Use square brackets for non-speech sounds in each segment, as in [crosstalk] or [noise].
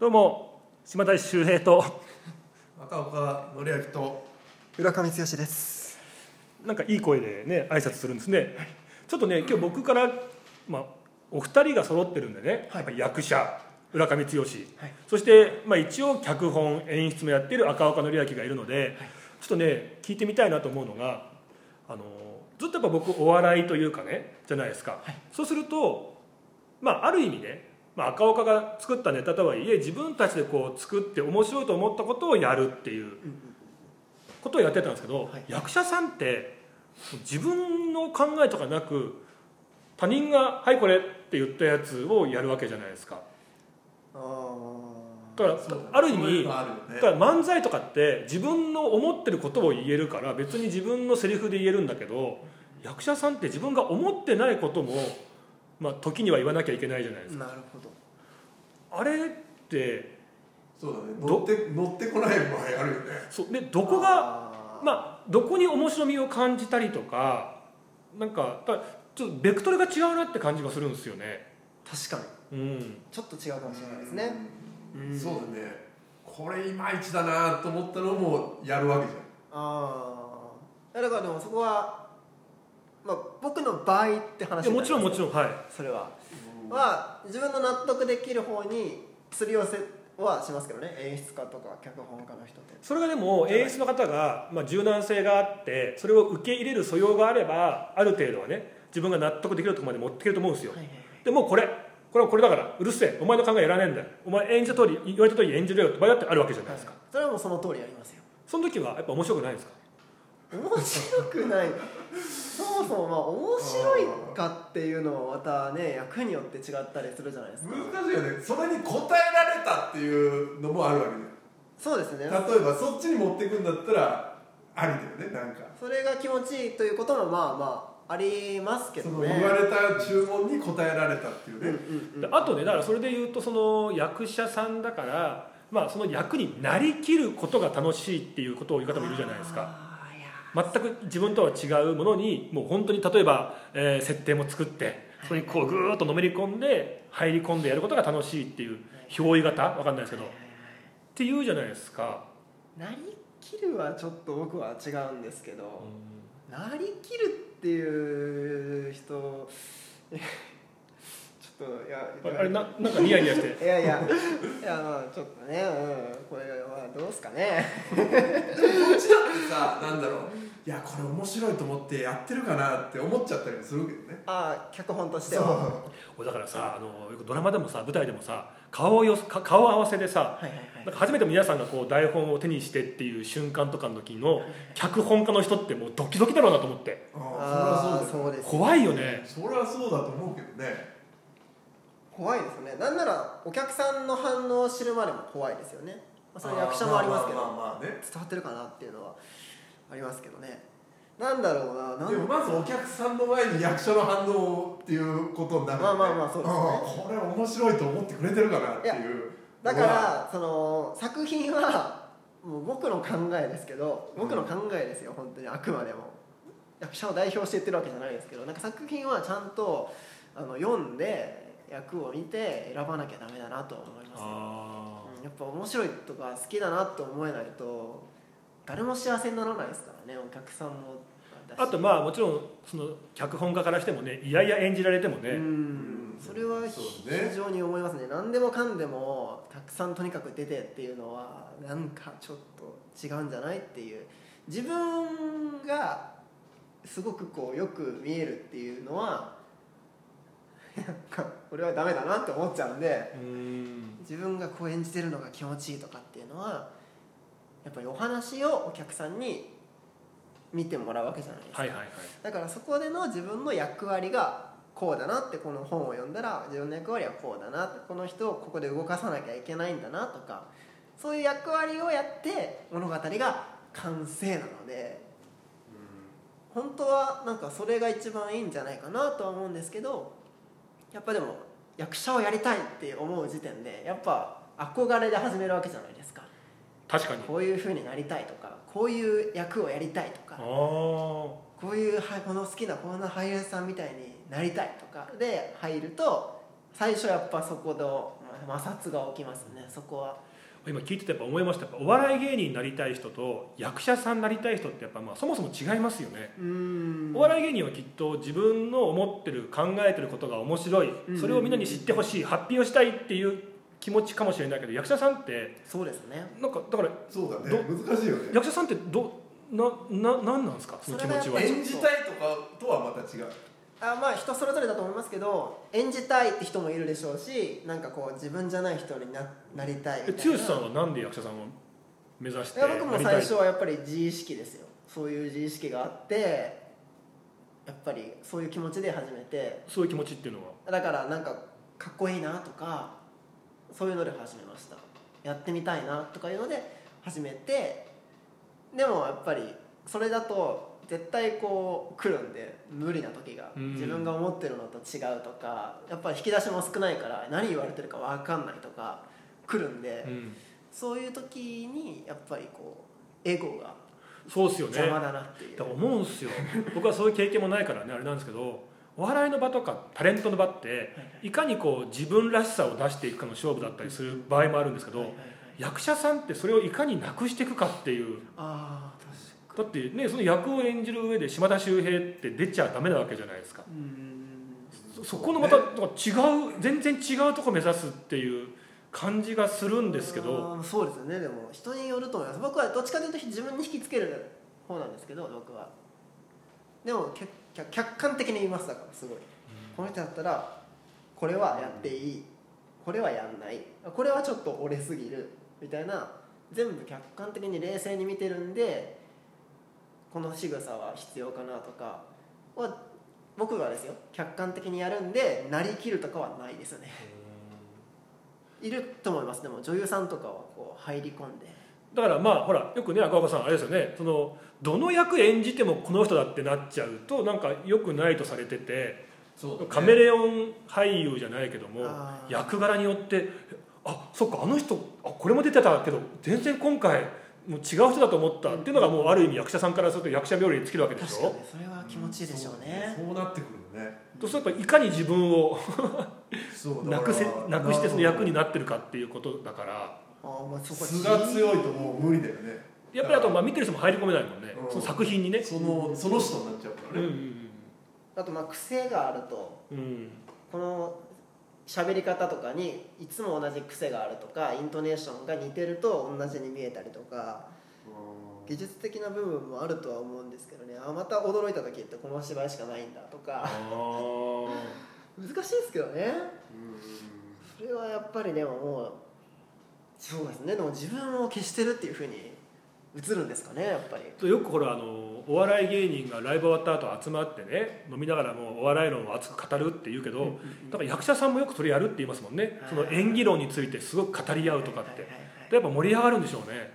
どうも島田秀平と。赤岡典明と。浦上剛です。なんかいい声でね挨拶するんですね。ちょっとね今日僕から、まあ、お二人が揃ってるんでね、やっぱり役者浦上剛、そして、まあ、一応脚本演出もやってる赤岡典明がいるので、ちょっとね聞いてみたいなと思うのがあのずっとやっぱ僕お笑いというかねじゃないですか、そうすると、まあ、ある意味ね、まあ、赤岡が作ったネタとはいえ自分たちでこう作って面白いと思ったことをやるっていうことをやってたんですけど、はい。役者さんって自分の考えとかなく他人が「はいこれ」って言ったやつをやるわけじゃないですか。あだからある意味だから漫才とかって自分の思ってることを言えるから別に自分のセリフで言えるんだけど役者さんって自分が思ってないことも、まあ、時には言わなきゃいけないじゃないですか。なるほど。あれってそうだね。ど？乗って乗ってこない場合あるよね。そう。でどこががまあどこに面白みを感じたりとかなんかだちょっとベクトルが違うなって感じがするんですよね。確かに。うん。ちょっと違うかもしれないですね。うん。そうだね。これいまいちだなと思ったのもやるわけじああだからでもそこはまあ僕の場合って話いやもちろんもちろんはい。それは。は自分の納得できる方にすり寄せはしますけどね。演出家とか脚本家の人って。それがでも演出の方が、まあ、柔軟性があってそれを受け入れる素養があればある程度はね自分が納得できるところまで持っていけると思うんですよ。はいはいはい。でもうこれこれはこれだからうるせえ。お前の考えいらねえんだよ。お前演じた通り言われた通り演じろよって場合だってあるわけじゃないですか、それはもうその通りやりますよ。その時はやっぱ面白くないですか？面白くない。そもそもまあ面白いかっていうのはまたね役によって違ったりするじゃないですか。難しいよね。それに応えられたっていうのもあるわけそうですね。例えばそっちに持っていくんだったらありだよねなんか。それが気持ちいいということもまあまあありますけそどね。の言われた注文に応えられたっていううんうんねうん。であとねだからそれで言うとその役者さんだから、まあ、その役になりきることが楽しいっていうことを言う方もいるじゃないですか全く自分とは違うものにもう本当に例えば、えー設定も作ってそれにこうぐーっとのめり込んで入り込んでやることが楽しいっていう憑依型わかんないですけどっていうじゃないですか、なりきるはちょっと僕は違うんですけど、なりきるっていう人ちょっといやあれあれななんかニヤニヤして。いやいやいやまあちょっとね、うん、これはどうすかね。こっちだってさなんだろう。いやこれ面白いと思ってやってるかなって思っちゃったりもするけどね。ああ脚本としては。俺だからさあのよくドラマでもさ舞台でもさ顔をよか顔合わせでさはいはいはい。なんか初めて皆さんがこう台本を手にしてっていう瞬間とかの時の脚本家の人ってもうドキドキだろうなと思って。ああそりゃそうです怖いよね。そりゃそうだと思うけどね怖いですよね。なんならお客さんの反応を知るまでも怖いですよね、まあ、それ役者もありますけど、まあね。伝わってるかなっていうのはありますけどね。なんだろうなでもまずお客さんの前に役者の反応っていうことになるまあまあまあそうですね。んこれ面白いと思ってくれてるかなっていう。だからその作品はもう僕の考えですけど僕の考えですよ本当に。あくまでも。役者を代表して言ってるわけじゃないですけどなんか作品はちゃんとあの読んで役を見て選ばなきゃダメだなとは思いますうんやっぱ面白いとか好きだなと思えないと誰も幸せにならないですからねお客さんもあとまあもちろんその脚本家からしてもねいやいや演じられてもね、うんそれは非常に思いますね。何でもかんでもたくさんとにかく出てっていうのはなんかちょっと違うんじゃないっていう。自分がすごくこうよく見えるっていうのはなんか俺はダメだなって思っちゃうんでうん。自分がこう演じてるのが気持ちいいとかっていうのはやっぱりお話をお客さんに見てもらうわけじゃないですか、はいはいはい。だからそこでの自分の役割がこうだなってこの本を読んだら自分の役割はこうだなってこの人をここで動かさなきゃいけないんだなとかそういう役割をやって物語が完成なので本当はなんかそれが一番いいんじゃないかなとは思うんですけどやっぱでも役者をやりたいって思う時点でやっぱ憧れで始めるわけじゃないですか。確かに。こういう風になりたいとかこういう役をやりたいとかこういうはいこの好きなこんな俳優さんみたいになりたいとかで入ると最初やっぱそこの、まあ摩擦が起きますね。そこは今聞いててやっぱ思いました。やっぱお笑い芸人になりたい人と役者さんになりたい人ってやっぱまあそもそも違いますよね、うん。お笑い芸人はきっと自分の思ってる考えてることが面白い。うんそれをみんなに知ってほしい。発表したいっていう気持ちかもしれないけど役者さんってそうですね。なんかだからそうだね。ど難しいよね。役者さんってどなななんなんですか？その気持ちは。演じたいとかとはまた違うあまあ人それぞれだと思いますけど演じたいって人もいるでしょうしなんかこう自分じゃない人にななりたいみたい剛さんはなんで役者さんを目指していや僕も最初はやっぱり自意識ですよ。そういう自意識があってやっぱりそういう気持ちで始めて。そういう気持ちっていうのは？だからなんかかっこいいなとかそういうので始めました。やってみたいなとかいうので始めてでもやっぱりそれだと絶対こう来るんで無理な時が。うん。自分が思ってるのと違うとかやっぱり引き出しも少ないから何言われてるか分かんないとか来るんで、うん。そういう時にやっぱりこうエゴがそうですよね。邪魔だなっていう、だから思うんですよ。[laughs] 僕はそういう経験もないからねあれなんですけどお笑いの場とかタレントの場っていかにこう自分らしさを出していくかの勝負だったりする場合もあるんですけど役者さんってそれをいかになくしていくかっていうああだってねその役を演じる上で島田秀平って出ちゃダメなわけじゃないですか。そそこのまた違う全然違うとこ目指すっていう感じがするんですけど。そうですよね。でも人によると思います。僕はどっちかというと自分に引きつける方なんですけど僕は。でも客客客観的に言いますだからすごい、この人だったらこれはやっていい。これはやんない。これはちょっと折れすぎる。みたいな全部客観的に冷静に見てるんでこの仕草は必要かなとかは僕がですよ客観的にやるんでなりきるとかはないですよね。いると思います。でも女優さんとかはこう入り込んで。だからまあほらよくね赤岡さんあれですよね。そのどの役演じてもこの人だってなっちゃうとなんか良くないとされててそうだね。カメレオン俳優じゃないけども役柄によってあそっかあの人あこれも出てたけど全然今回もう違う人だと思ったっていうのがもうある意味役者さんからすると役者冥利に尽きるわけでしょ？確かにそれは気持ちいいでしょうね。そうなってくるよね。とするとやっぱいかに自分を [laughs] そうなくせなくしてその役にななってるかっていうことだから。あーまあそこ素が強いともう無理だよね。やっぱりあとまあ見てる人も入り込めないもんね。うん。その作品にね。そのその人になっちゃうかうんうらね、んあとまあ癖があると。うんうん。この喋り方とかにいつも同じ癖があるとかイントネーションが似てると同じに見えたりとか技術的な部分もあるとは思うんですけどね。あまた驚いた時ってこの芝居しかないんだとか。[laughs] 難しいですけどね。それはやっぱりでももうそうですね。でも自分を消してるっていうふうに映るんですかねやっぱり。よくほらあのお笑い芸人がライブ終わった後集まってね飲みながらもうお笑い論を熱く語るって言うけど、だから役者さんもよくそれやるって言いますもんね、その演技論についてすごく語り合うとかって、やっぱ盛り上がるんでしょうね。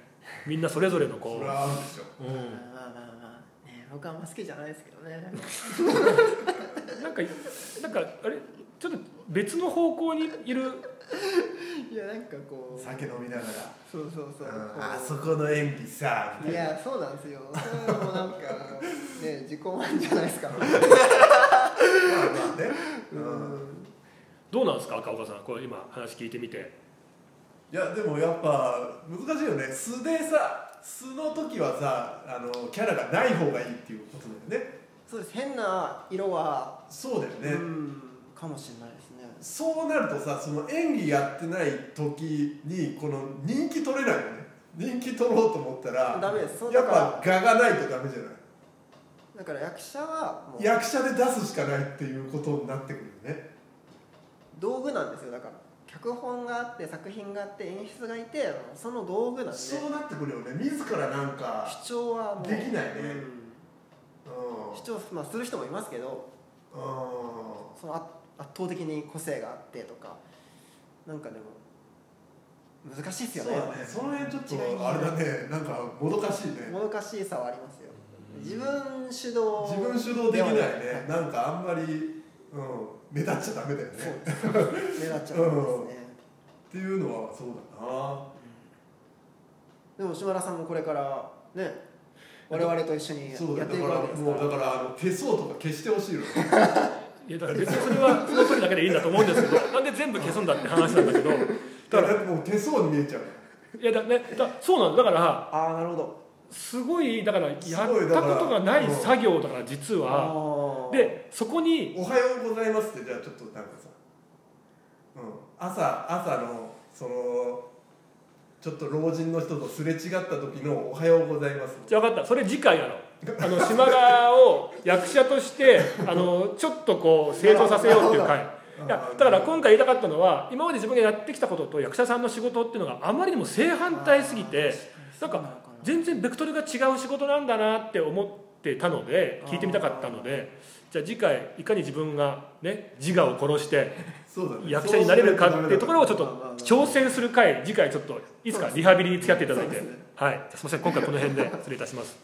みんなそれぞれのこそれはあるでしょう、うまあまあまあまあ。ね僕はあんま好きじゃないですけどね。[laughs] ん、なんかなんかあれ？ちょっと別の方向にいるいやなんかこう酒飲みながら。そうそうそう、うん。あそこの演技さみいたいな。やそうなんですよ。それもなんか [laughs] ね自己満じゃないですか。まあまあね、ううんん。どうなんですか赤岡さんこれ今話聞いてみて。いやでもやっぱ難しいよね。素でさ素の時はさあのキャラがない方がいいっていうことだよね。そうです。変な色は、そうだよね、うんかもしれないですねそうなるとさその演技やってない時にこの人気取れないよね。人気取ろうと思ったらダメです。やっぱ画がないとダメじゃない？だから役者はもう役者で出すしかないっていうことになってくるよね。道具なんですよ。だから脚本があって作品があって演出がいてその道具なんで。そうなってくるよね。自らなんか主張はもうできないね。うん。主張、まあ、する人もいますけどうん。その圧圧倒的に個性があってとかなんかでも難しいですよね。そうだね。その辺ちょっとあれだね。なんかもどかしいね。もどかしさはありますよ。自分主導自分主導できないね。なんかあんまり、うん、目立っちゃダメだよね。目立っちゃうんですね、っていうのはそうだな。でも島田さんもこれからね我々と一緒にやそうだっていくだから。わけですからもうだからあの手相とか消してほしいの [laughs] いいやだから別にそれはその時だけでいいんだと思うんですけど [laughs] なんで全部消すんだって話なんだけどだだかかららもう手相に見えちゃう。いやだ,、ね、だそうなんだ。だからああなるほど。すごいだからやったことがない作業だから実は。でそこにおはようございますってじゃあちょっとなんかさ、うん、朝朝のそのちょっと老人の人とすれ違った時の「おはようございます。じゃあ分かった。それ次回やろうあの島川を役者としてあのちょっとこう成長させようっていう回。い。やだから今回言いたかったのは今まで自分がやってきたことと役者さんの仕事っていうのがあまりにも正反対すぎてなんか全然ベクトルが違う仕事なんだなって思ってたので聞いてみたかったのでじゃあ次回いかに自分がね自我を殺して」役者になれるかっていうところをちょっと挑戦する回次回ちょっといつかリハビリに付き合っていただいて。はい。すみません。今回この辺で失礼いたします